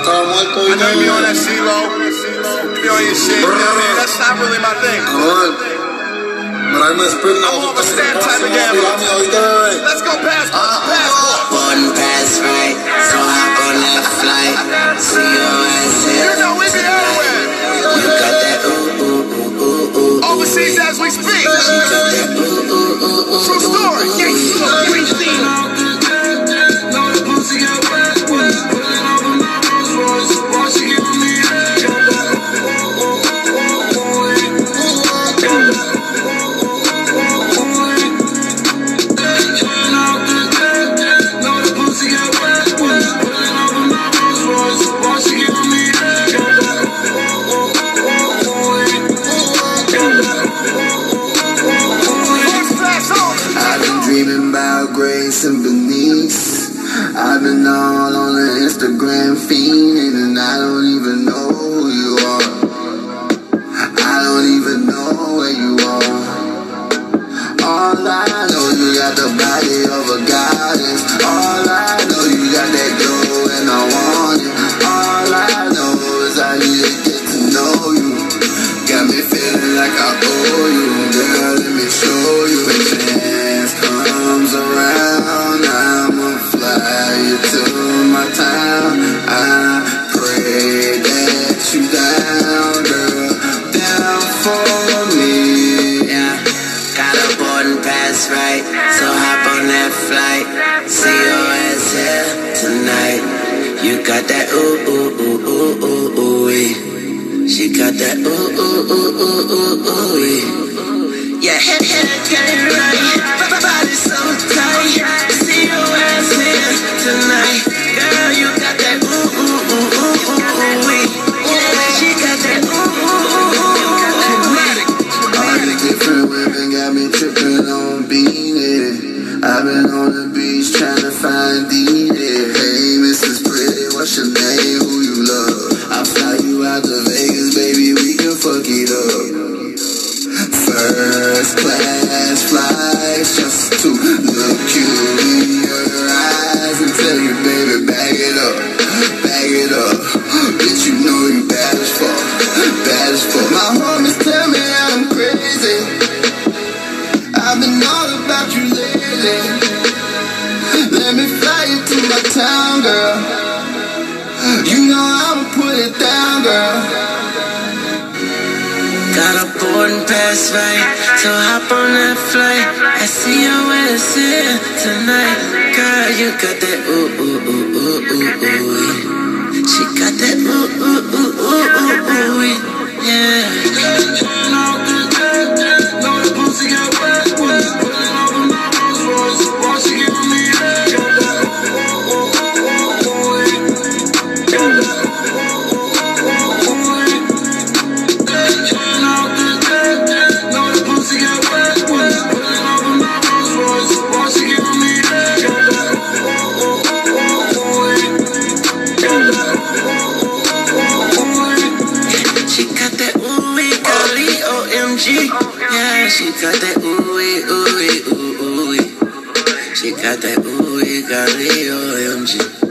estaba muerto I know you be on that CeeLo. You be on your shit. You know what I mean? That's not really my thing. Amor, pero ahí me spit I'm more of a stand type of. Let's go passport. Ah, passport. About Grace and Benice. I've been all on the Instagram feed, and I don't even know who you are. I don't even know where you are. All I know, you got the body of a goddess. All I know, you got that glow, and I want it. All I know is I need to get to know you. Got me feeling like I owe you, girl. Let me show you. Right, so hop on that flight. See your ass here tonight. You got that ooh ooh ooh ooh ooh ooh. -ee. She got that ooh ooh ooh ooh ooh ooh. -ee. Yeah, just to look you in your eyes and tell you, baby, bag it up, bag it up. Bitch, you know you bad as fuck, bad as fuck. My homies tell me I'm crazy. I've been all about you lately. Let me fly you to my town, girl. You know I'ma put it down, girl. Pass right, so hop on that flight. I see your ass here tonight, girl. You got that ooh ooh ooh ooh ooh ooh. She got that ooh ooh ooh ooh ooh ooh. Yeah, she got that ooh wee ooh wee ooh ooh wee. She got that ooh wee golly OMG.